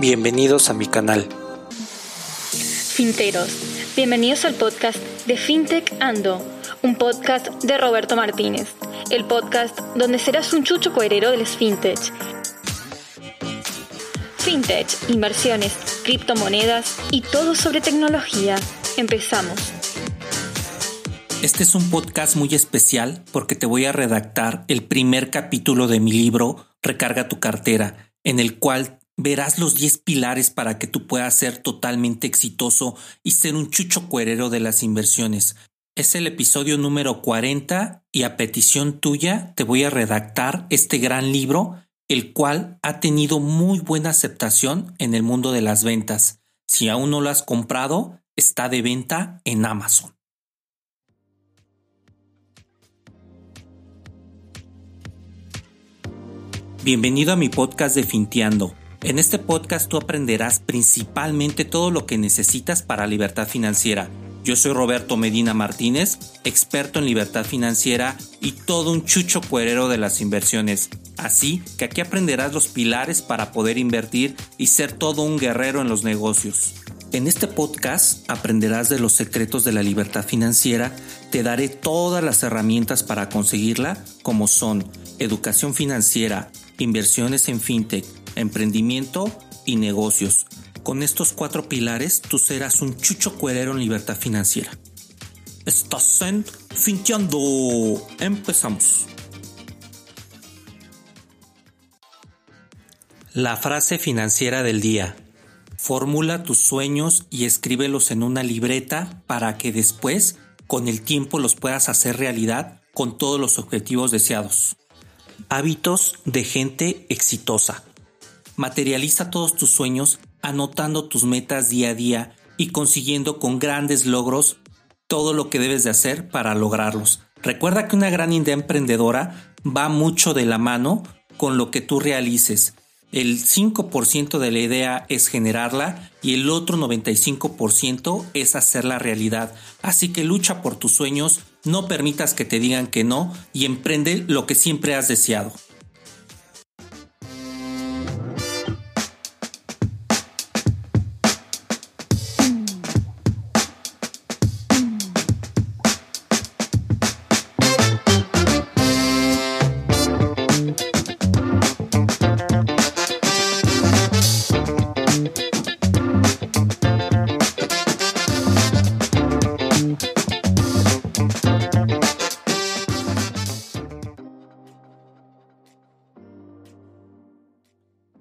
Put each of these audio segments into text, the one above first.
Bienvenidos a mi canal. Finteros, bienvenidos al podcast de FinTech Ando, un podcast de Roberto Martínez, el podcast donde serás un chucho coherero del FinTech. FinTech, inversiones, criptomonedas y todo sobre tecnología. Empezamos. Este es un podcast muy especial porque te voy a redactar el primer capítulo de mi libro Recarga tu cartera, en el cual verás los 10 pilares para que tú puedas ser totalmente exitoso y ser un chucho cuerero de las inversiones. Es el episodio número 40 y a petición tuya te voy a redactar este gran libro, el cual ha tenido muy buena aceptación en el mundo de las ventas. Si aún no lo has comprado, está de venta en Amazon. Bienvenido a mi podcast de Finteando. En este podcast tú aprenderás principalmente todo lo que necesitas para libertad financiera. Yo soy Roberto Medina Martínez, experto en libertad financiera y todo un chucho cuerero de las inversiones. Así que aquí aprenderás los pilares para poder invertir y ser todo un guerrero en los negocios. En este podcast aprenderás de los secretos de la libertad financiera, te daré todas las herramientas para conseguirla, como son educación financiera, inversiones en fintech, emprendimiento y negocios. Con estos cuatro pilares tú serás un chucho cuerero en libertad financiera. Estás en Finteando. Empezamos. La frase financiera del día. Formula tus sueños y escríbelos en una libreta para que después, con el tiempo, los puedas hacer realidad con todos los objetivos deseados. Hábitos de gente exitosa. Materializa todos tus sueños anotando tus metas día a día y consiguiendo con grandes logros todo lo que debes de hacer para lograrlos. Recuerda que una gran idea emprendedora va mucho de la mano con lo que tú realices. El 5% de la idea es generarla y el otro 95% es hacerla realidad. Así que lucha por tus sueños, no permitas que te digan que no y emprende lo que siempre has deseado.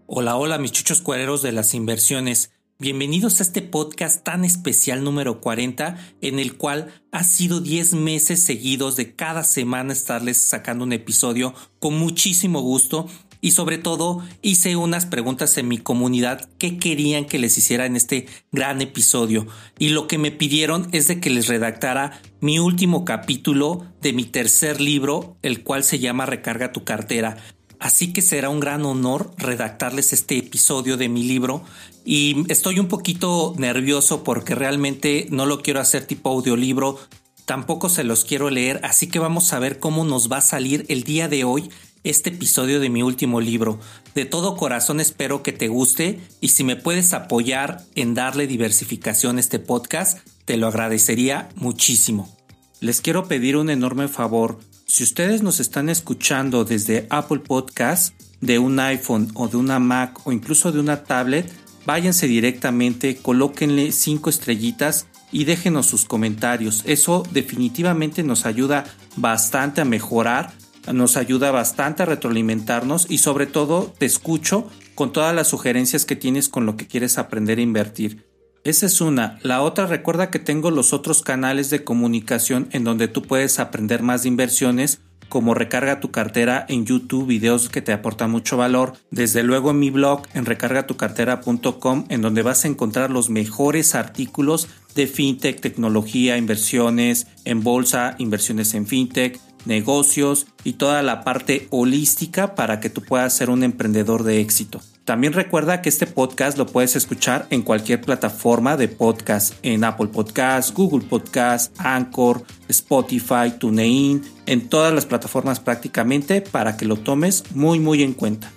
Hola, hola mis chuchos cuereros de las inversiones. Bienvenidos a este podcast tan especial número 40 en el cual ha sido 10 meses seguidos de cada semana estarles sacando un episodio con muchísimo gusto y sobre todo hice unas preguntas en mi comunidad que querían que les hiciera en este gran episodio y lo que me pidieron es de que les redactara mi último capítulo de mi tercer libro el cual se llama Recarga tu cartera Así que será un gran honor redactarles este episodio de mi libro y estoy un poquito nervioso porque realmente no lo quiero hacer tipo audiolibro, tampoco se los quiero leer, así que vamos a ver cómo nos va a salir el día de hoy este episodio de mi último libro. De todo corazón espero que te guste y si me puedes apoyar en darle diversificación a este podcast, te lo agradecería muchísimo. Les quiero pedir un enorme favor. Si ustedes nos están escuchando desde Apple Podcast, de un iPhone o de una Mac o incluso de una tablet, váyanse directamente, colóquenle cinco estrellitas y déjenos sus comentarios. Eso definitivamente nos ayuda bastante a mejorar, nos ayuda bastante a retroalimentarnos y sobre todo te escucho con todas las sugerencias que tienes con lo que quieres aprender a invertir. Esa es una. La otra, recuerda que tengo los otros canales de comunicación en donde tú puedes aprender más de inversiones, como recarga tu cartera en YouTube, videos que te aportan mucho valor. Desde luego en mi blog en recargatucartera.com, en donde vas a encontrar los mejores artículos de fintech, tecnología, inversiones en bolsa, inversiones en fintech, negocios y toda la parte holística para que tú puedas ser un emprendedor de éxito. También recuerda que este podcast lo puedes escuchar en cualquier plataforma de podcast, en Apple Podcast, Google Podcast, Anchor, Spotify, TuneIn, en todas las plataformas prácticamente para que lo tomes muy muy en cuenta.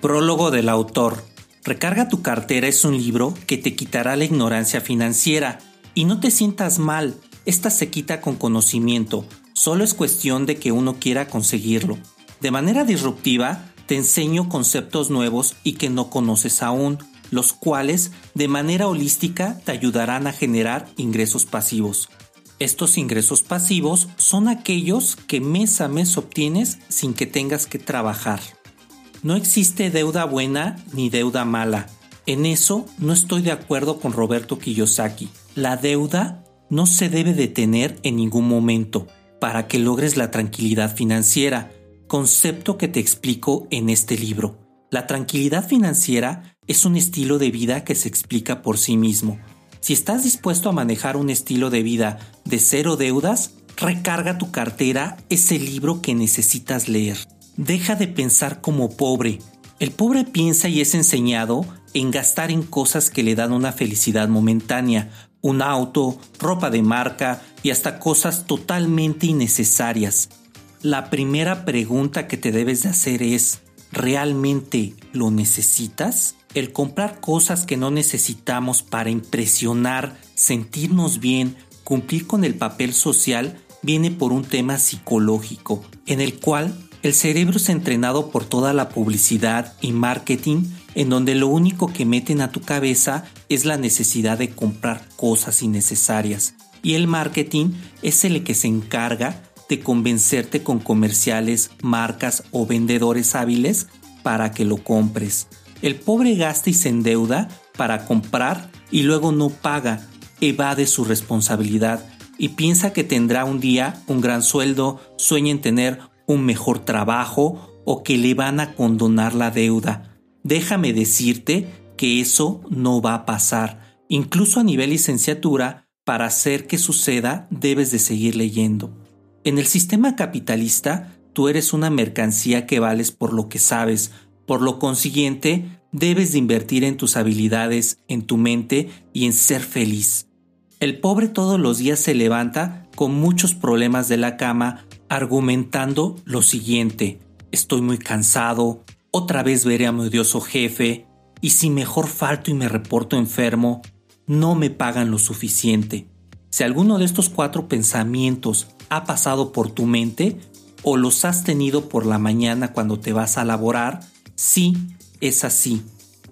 Prólogo del autor. Recarga tu cartera es un libro que te quitará la ignorancia financiera. Y no te sientas mal, esta se quita con conocimiento, solo es cuestión de que uno quiera conseguirlo. De manera disruptiva, te enseño conceptos nuevos y que no conoces aún, los cuales de manera holística te ayudarán a generar ingresos pasivos. Estos ingresos pasivos son aquellos que mes a mes obtienes sin que tengas que trabajar. No existe deuda buena ni deuda mala. En eso no estoy de acuerdo con Roberto Kiyosaki. La deuda no se debe detener en ningún momento para que logres la tranquilidad financiera, concepto que te explico en este libro. La tranquilidad financiera es un estilo de vida que se explica por sí mismo. Si estás dispuesto a manejar un estilo de vida de cero deudas, recarga tu cartera ese libro que necesitas leer. Deja de pensar como pobre. El pobre piensa y es enseñado en gastar en cosas que le dan una felicidad momentánea, un auto, ropa de marca y hasta cosas totalmente innecesarias. La primera pregunta que te debes de hacer es, ¿realmente lo necesitas? El comprar cosas que no necesitamos para impresionar, sentirnos bien, cumplir con el papel social, viene por un tema psicológico, en el cual el cerebro es entrenado por toda la publicidad y marketing en donde lo único que meten a tu cabeza es la necesidad de comprar cosas innecesarias. Y el marketing es el que se encarga de convencerte con comerciales, marcas o vendedores hábiles para que lo compres. El pobre gasta y se endeuda para comprar y luego no paga, evade su responsabilidad y piensa que tendrá un día un gran sueldo, sueña en tener un mejor trabajo o que le van a condonar la deuda. Déjame decirte que eso no va a pasar. Incluso a nivel licenciatura, para hacer que suceda, debes de seguir leyendo. En el sistema capitalista, tú eres una mercancía que vales por lo que sabes. Por lo consiguiente, debes de invertir en tus habilidades, en tu mente y en ser feliz. El pobre todos los días se levanta con muchos problemas de la cama argumentando lo siguiente, estoy muy cansado, otra vez veré a mi odioso jefe, y si mejor falto y me reporto enfermo, no me pagan lo suficiente. Si alguno de estos cuatro pensamientos ha pasado por tu mente o los has tenido por la mañana cuando te vas a laborar, sí, es así.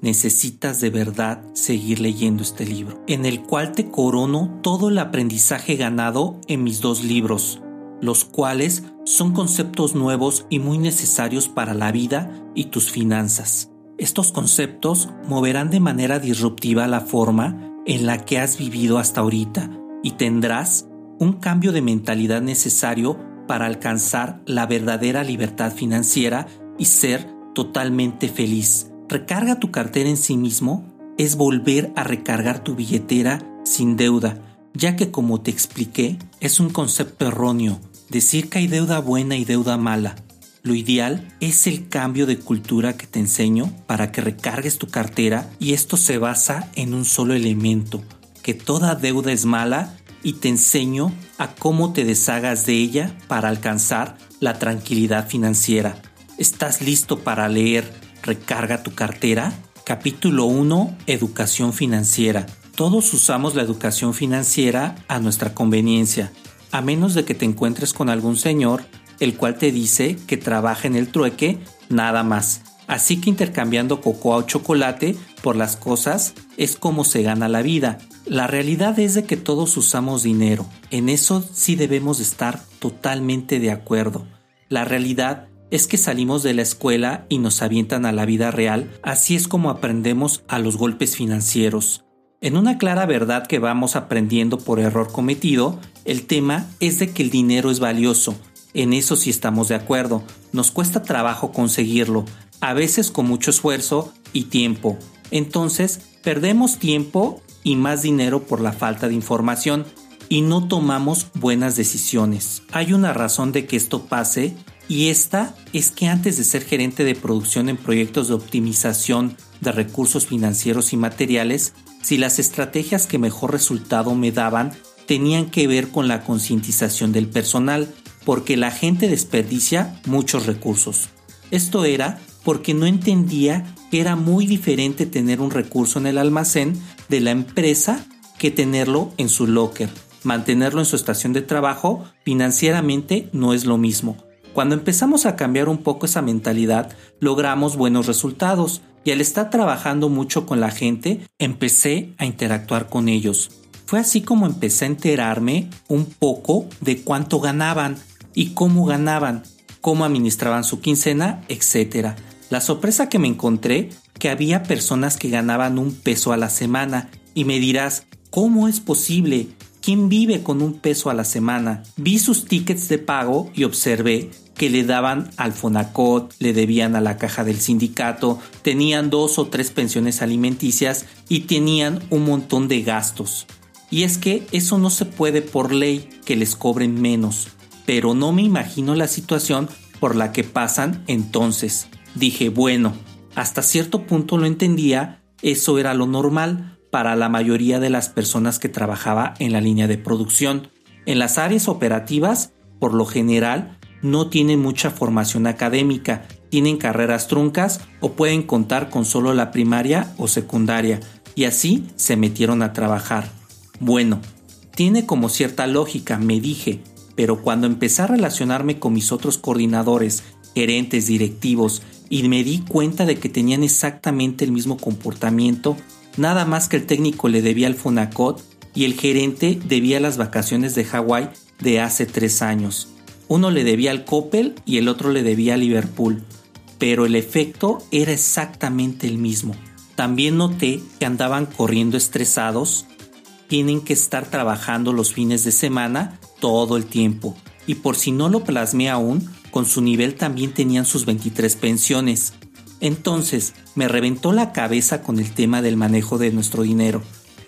Necesitas de verdad seguir leyendo este libro, en el cual te corono todo el aprendizaje ganado en mis dos libros, los cuales son conceptos nuevos y muy necesarios para la vida y tus finanzas. Estos conceptos moverán de manera disruptiva la forma en la que has vivido hasta ahorita y tendrás un cambio de mentalidad necesario para alcanzar la verdadera libertad financiera y ser totalmente feliz. Recarga tu cartera en sí mismo es volver a recargar tu billetera sin deuda, ya que como te expliqué, es un concepto erróneo decir que hay deuda buena y deuda mala. Lo ideal es el cambio de cultura que te enseño para que recargues tu cartera y esto se basa en un solo elemento, que toda deuda es mala y te enseño a cómo te deshagas de ella para alcanzar la tranquilidad financiera. ¿Estás listo para leer Recarga tu cartera? Capítulo 1. Educación financiera. Todos usamos la educación financiera a nuestra conveniencia a menos de que te encuentres con algún señor el cual te dice que trabaja en el trueque nada más. Así que intercambiando cocoa o chocolate por las cosas es como se gana la vida. La realidad es de que todos usamos dinero. En eso sí debemos estar totalmente de acuerdo. La realidad es que salimos de la escuela y nos avientan a la vida real, así es como aprendemos a los golpes financieros. En una clara verdad que vamos aprendiendo por error cometido, el tema es de que el dinero es valioso. En eso sí estamos de acuerdo. Nos cuesta trabajo conseguirlo, a veces con mucho esfuerzo y tiempo. Entonces, perdemos tiempo y más dinero por la falta de información y no tomamos buenas decisiones. Hay una razón de que esto pase y esta es que antes de ser gerente de producción en proyectos de optimización de recursos financieros y materiales, si las estrategias que mejor resultado me daban tenían que ver con la concientización del personal, porque la gente desperdicia muchos recursos. Esto era porque no entendía que era muy diferente tener un recurso en el almacén de la empresa que tenerlo en su locker. Mantenerlo en su estación de trabajo financieramente no es lo mismo. Cuando empezamos a cambiar un poco esa mentalidad, logramos buenos resultados y al estar trabajando mucho con la gente, empecé a interactuar con ellos. Fue así como empecé a enterarme un poco de cuánto ganaban y cómo ganaban, cómo administraban su quincena, etc. La sorpresa que me encontré que había personas que ganaban un peso a la semana y me dirás, ¿cómo es posible? ¿Quién vive con un peso a la semana? Vi sus tickets de pago y observé que le daban al Fonacot, le debían a la caja del sindicato, tenían dos o tres pensiones alimenticias y tenían un montón de gastos. Y es que eso no se puede por ley que les cobren menos, pero no me imagino la situación por la que pasan entonces. Dije, bueno, hasta cierto punto lo entendía, eso era lo normal para la mayoría de las personas que trabajaba en la línea de producción. En las áreas operativas, por lo general, no tienen mucha formación académica, tienen carreras truncas o pueden contar con solo la primaria o secundaria, y así se metieron a trabajar. Bueno, tiene como cierta lógica, me dije, pero cuando empecé a relacionarme con mis otros coordinadores, gerentes, directivos, y me di cuenta de que tenían exactamente el mismo comportamiento, nada más que el técnico le debía al Fonacot y el gerente debía las vacaciones de Hawái de hace tres años. Uno le debía al Coppel y el otro le debía a Liverpool, pero el efecto era exactamente el mismo. También noté que andaban corriendo estresados tienen que estar trabajando los fines de semana todo el tiempo. Y por si no lo plasmé aún, con su nivel también tenían sus 23 pensiones. Entonces, me reventó la cabeza con el tema del manejo de nuestro dinero.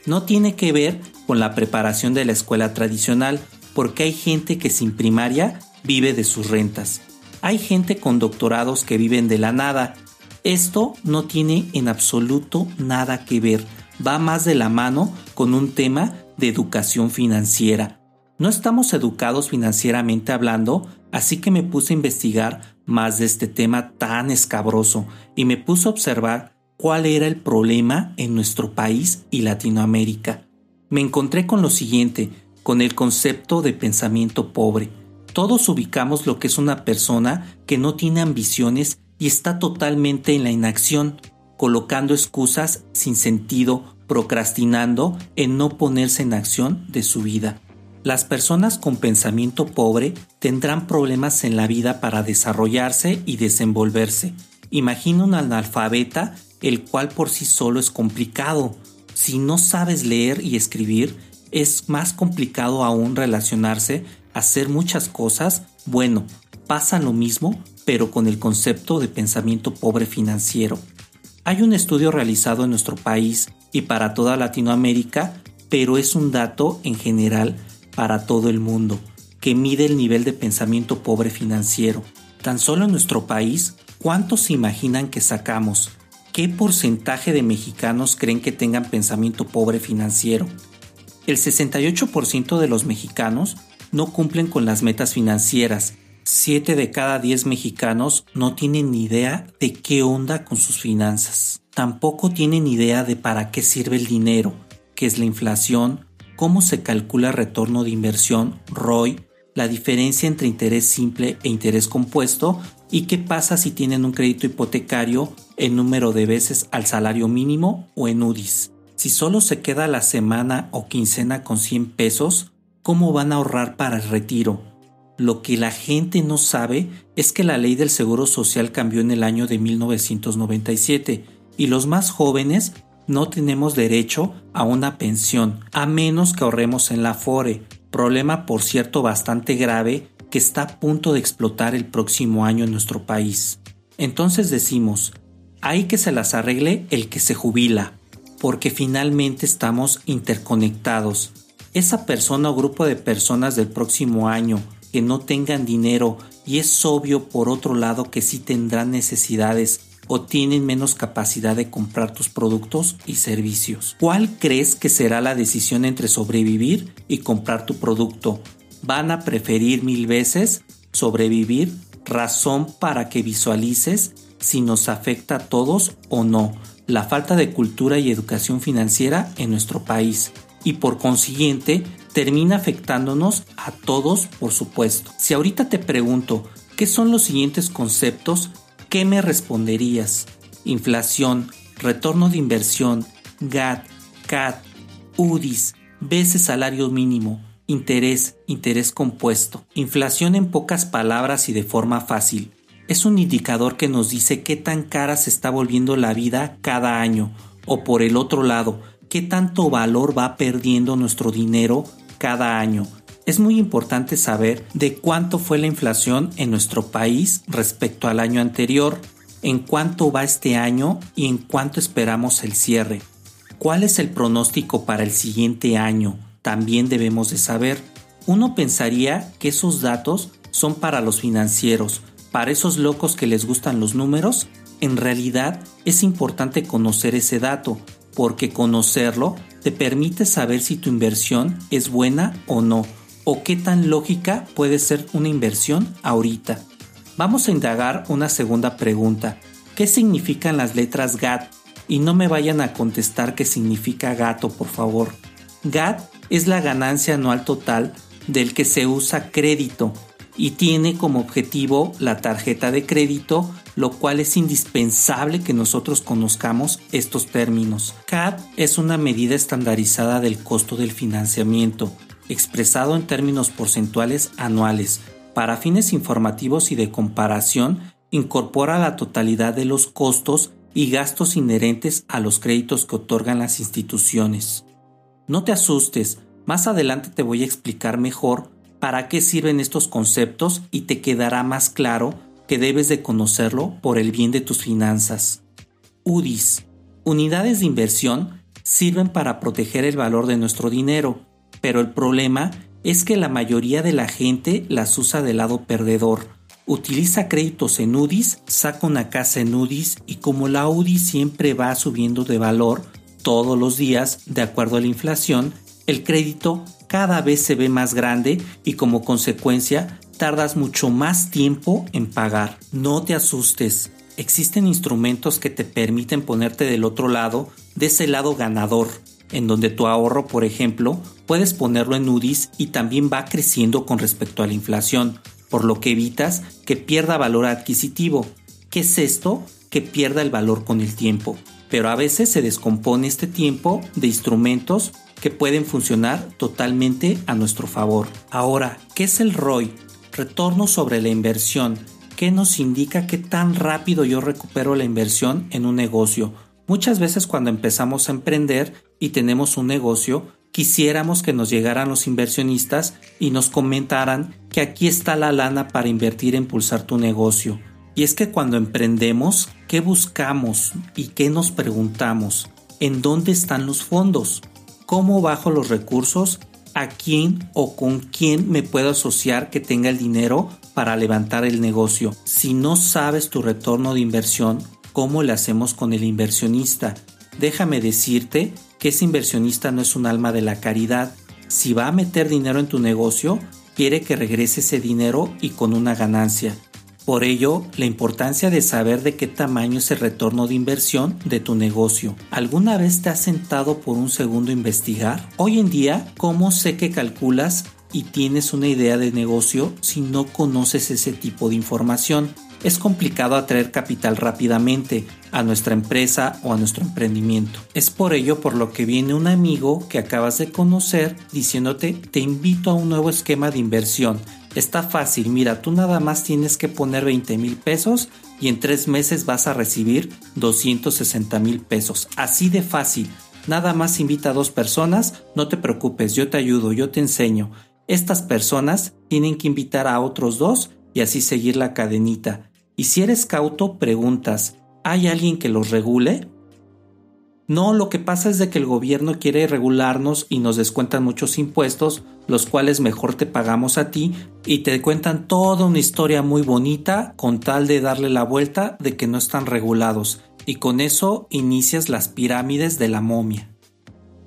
No tiene que ver con la preparación de la escuela tradicional, porque hay gente que sin primaria vive de sus rentas. Hay gente con doctorados que viven de la nada. Esto no tiene en absoluto nada que ver va más de la mano con un tema de educación financiera. No estamos educados financieramente hablando, así que me puse a investigar más de este tema tan escabroso y me puse a observar cuál era el problema en nuestro país y Latinoamérica. Me encontré con lo siguiente, con el concepto de pensamiento pobre. Todos ubicamos lo que es una persona que no tiene ambiciones y está totalmente en la inacción colocando excusas sin sentido, procrastinando en no ponerse en acción de su vida. Las personas con pensamiento pobre tendrán problemas en la vida para desarrollarse y desenvolverse. Imagina un analfabeta el cual por sí solo es complicado. Si no sabes leer y escribir, es más complicado aún relacionarse, hacer muchas cosas. Bueno, pasa lo mismo, pero con el concepto de pensamiento pobre financiero. Hay un estudio realizado en nuestro país y para toda Latinoamérica, pero es un dato en general para todo el mundo, que mide el nivel de pensamiento pobre financiero. Tan solo en nuestro país, ¿cuántos se imaginan que sacamos? ¿Qué porcentaje de mexicanos creen que tengan pensamiento pobre financiero? El 68% de los mexicanos no cumplen con las metas financieras 7 de cada 10 mexicanos no tienen ni idea de qué onda con sus finanzas. Tampoco tienen idea de para qué sirve el dinero, qué es la inflación, cómo se calcula el retorno de inversión, ROI, la diferencia entre interés simple e interés compuesto y qué pasa si tienen un crédito hipotecario el número de veces al salario mínimo o en UDIs. Si solo se queda la semana o quincena con 100 pesos, ¿cómo van a ahorrar para el retiro? Lo que la gente no sabe es que la ley del Seguro Social cambió en el año de 1997 y los más jóvenes no tenemos derecho a una pensión, a menos que ahorremos en la FORE, problema por cierto bastante grave que está a punto de explotar el próximo año en nuestro país. Entonces decimos, hay que se las arregle el que se jubila, porque finalmente estamos interconectados. Esa persona o grupo de personas del próximo año que no tengan dinero y es obvio por otro lado que sí tendrán necesidades o tienen menos capacidad de comprar tus productos y servicios. ¿Cuál crees que será la decisión entre sobrevivir y comprar tu producto? ¿Van a preferir mil veces sobrevivir? Razón para que visualices si nos afecta a todos o no la falta de cultura y educación financiera en nuestro país y por consiguiente termina afectándonos a todos por supuesto. Si ahorita te pregunto qué son los siguientes conceptos, ¿qué me responderías? Inflación, retorno de inversión, GAT, CAT, UDIs, veces salario mínimo, interés, interés compuesto. Inflación en pocas palabras y de forma fácil. Es un indicador que nos dice qué tan cara se está volviendo la vida cada año, o por el otro lado, qué tanto valor va perdiendo nuestro dinero cada año. Es muy importante saber de cuánto fue la inflación en nuestro país respecto al año anterior, en cuánto va este año y en cuánto esperamos el cierre. ¿Cuál es el pronóstico para el siguiente año? También debemos de saber. Uno pensaría que esos datos son para los financieros, para esos locos que les gustan los números. En realidad es importante conocer ese dato, porque conocerlo te permite saber si tu inversión es buena o no, o qué tan lógica puede ser una inversión ahorita. Vamos a indagar una segunda pregunta. ¿Qué significan las letras GAT y no me vayan a contestar qué significa gato, por favor. GAT es la ganancia anual total del que se usa crédito y tiene como objetivo la tarjeta de crédito, lo cual es indispensable que nosotros conozcamos estos términos. CAD es una medida estandarizada del costo del financiamiento, expresado en términos porcentuales anuales. Para fines informativos y de comparación, incorpora la totalidad de los costos y gastos inherentes a los créditos que otorgan las instituciones. No te asustes, más adelante te voy a explicar mejor para qué sirven estos conceptos y te quedará más claro que debes de conocerlo por el bien de tus finanzas. UDIs, unidades de inversión, sirven para proteger el valor de nuestro dinero, pero el problema es que la mayoría de la gente las usa del lado perdedor. Utiliza créditos en UDIs, saca una casa en UDIs y como la UDI siempre va subiendo de valor todos los días de acuerdo a la inflación, el crédito cada vez se ve más grande y como consecuencia tardas mucho más tiempo en pagar. No te asustes, existen instrumentos que te permiten ponerte del otro lado, de ese lado ganador, en donde tu ahorro, por ejemplo, puedes ponerlo en UDIs y también va creciendo con respecto a la inflación por lo que evitas que pierda valor adquisitivo. ¿Qué es esto? Que pierda el valor con el tiempo. Pero a veces se descompone este tiempo de instrumentos que pueden funcionar totalmente a nuestro favor. Ahora, ¿qué es el ROI? Retorno sobre la inversión. ¿Qué nos indica qué tan rápido yo recupero la inversión en un negocio? Muchas veces cuando empezamos a emprender y tenemos un negocio, quisiéramos que nos llegaran los inversionistas y nos comentaran que aquí está la lana para invertir e impulsar tu negocio. Y es que cuando emprendemos, ¿qué buscamos y qué nos preguntamos? ¿En dónde están los fondos? ¿Cómo bajo los recursos? ¿A quién o con quién me puedo asociar que tenga el dinero para levantar el negocio? Si no sabes tu retorno de inversión, ¿cómo le hacemos con el inversionista? Déjame decirte que ese inversionista no es un alma de la caridad. Si va a meter dinero en tu negocio, quiere que regrese ese dinero y con una ganancia. Por ello, la importancia de saber de qué tamaño es el retorno de inversión de tu negocio. ¿Alguna vez te has sentado por un segundo a investigar? Hoy en día, ¿cómo sé que calculas y tienes una idea de negocio si no conoces ese tipo de información? es complicado atraer capital rápidamente a nuestra empresa o a nuestro emprendimiento. Es por ello por lo que viene un amigo que acabas de conocer diciéndote te invito a un nuevo esquema de inversión. Está fácil, mira, tú nada más tienes que poner 20 mil pesos y en tres meses vas a recibir 260 mil pesos. Así de fácil. Nada más invita a dos personas, no te preocupes, yo te ayudo, yo te enseño. Estas personas tienen que invitar a otros dos y así seguir la cadenita. Y si eres cauto, preguntas, ¿hay alguien que los regule? No, lo que pasa es de que el gobierno quiere regularnos y nos descuentan muchos impuestos, los cuales mejor te pagamos a ti y te cuentan toda una historia muy bonita con tal de darle la vuelta de que no están regulados y con eso inicias las pirámides de la momia.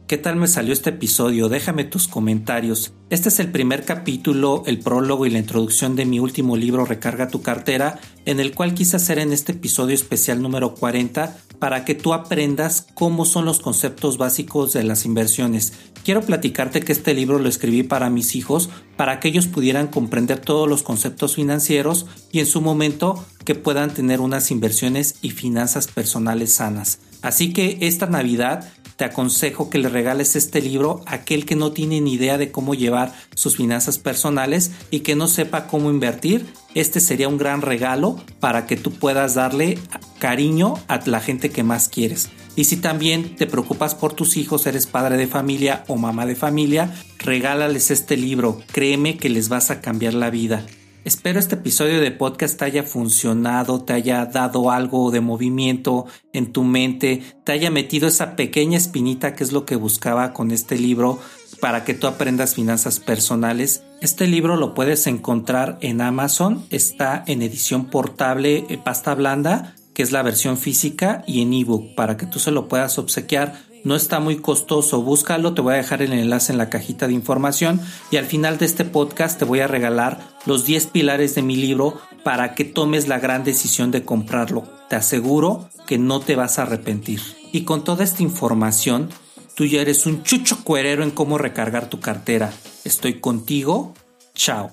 ¿Qué tal me salió este episodio? Déjame tus comentarios. Este es el primer capítulo, el prólogo y la introducción de mi último libro Recarga tu cartera, en el cual quise hacer en este episodio especial número 40 para que tú aprendas cómo son los conceptos básicos de las inversiones. Quiero platicarte que este libro lo escribí para mis hijos, para que ellos pudieran comprender todos los conceptos financieros y en su momento que puedan tener unas inversiones y finanzas personales sanas. Así que esta Navidad te aconsejo que le regales este libro a aquel que no tiene ni idea de cómo llevar sus finanzas personales y que no sepa cómo invertir. Este sería un gran regalo para que tú puedas darle cariño a la gente que más quieres. Y si también te preocupas por tus hijos, eres padre de familia o mamá de familia, regálales este libro. Créeme que les vas a cambiar la vida. Espero este episodio de podcast te haya funcionado, te haya dado algo de movimiento en tu mente, te haya metido esa pequeña espinita que es lo que buscaba con este libro para que tú aprendas finanzas personales. Este libro lo puedes encontrar en Amazon, está en edición portable, eh, pasta blanda, que es la versión física, y en ebook para que tú se lo puedas obsequiar no está muy costoso, búscalo, te voy a dejar el enlace en la cajita de información y al final de este podcast te voy a regalar los 10 pilares de mi libro para que tomes la gran decisión de comprarlo. Te aseguro que no te vas a arrepentir. Y con toda esta información, tú ya eres un chucho cuerero en cómo recargar tu cartera. Estoy contigo. Chao.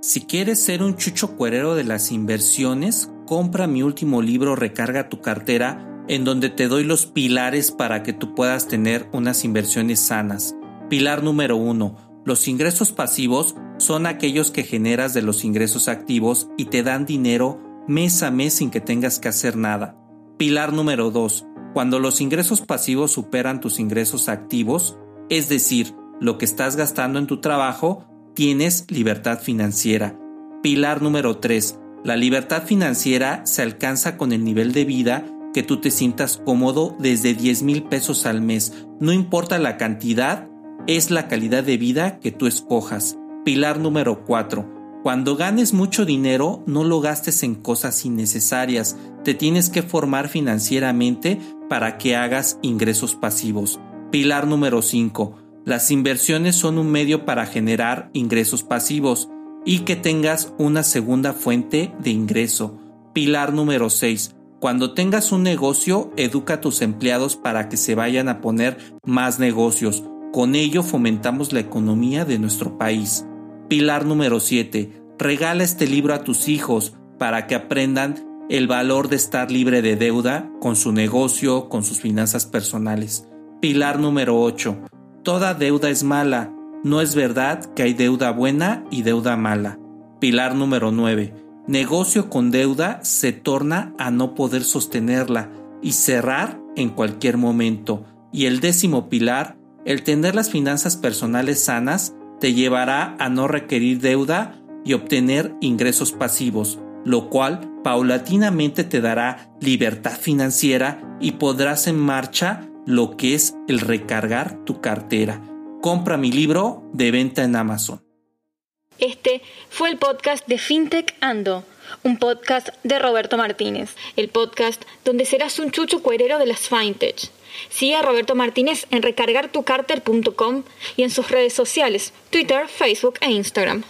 Si quieres ser un chucho cuerero de las inversiones, compra mi último libro Recarga tu cartera en donde te doy los pilares para que tú puedas tener unas inversiones sanas. Pilar número uno. Los ingresos pasivos son aquellos que generas de los ingresos activos y te dan dinero mes a mes sin que tengas que hacer nada. Pilar número 2. Cuando los ingresos pasivos superan tus ingresos activos, es decir, lo que estás gastando en tu trabajo, tienes libertad financiera. Pilar número 3. La libertad financiera se alcanza con el nivel de vida que tú te sientas cómodo desde 10 mil pesos al mes. No importa la cantidad, es la calidad de vida que tú escojas. Pilar número 4. Cuando ganes mucho dinero, no lo gastes en cosas innecesarias. Te tienes que formar financieramente para que hagas ingresos pasivos. Pilar número 5. Las inversiones son un medio para generar ingresos pasivos y que tengas una segunda fuente de ingreso. Pilar número 6. Cuando tengas un negocio, educa a tus empleados para que se vayan a poner más negocios. Con ello fomentamos la economía de nuestro país. Pilar número 7. Regala este libro a tus hijos para que aprendan el valor de estar libre de deuda con su negocio, con sus finanzas personales. Pilar número 8. Toda deuda es mala. No es verdad que hay deuda buena y deuda mala. Pilar número 9 negocio con deuda se torna a no poder sostenerla y cerrar en cualquier momento. Y el décimo pilar, el tener las finanzas personales sanas, te llevará a no requerir deuda y obtener ingresos pasivos, lo cual paulatinamente te dará libertad financiera y podrás en marcha lo que es el recargar tu cartera. Compra mi libro de venta en Amazon. Este fue el podcast de FinTech Ando, un podcast de Roberto Martínez, el podcast donde serás un chucho cuerero de las FinTech. Sigue a Roberto Martínez en recargartucarter.com y en sus redes sociales, Twitter, Facebook e Instagram.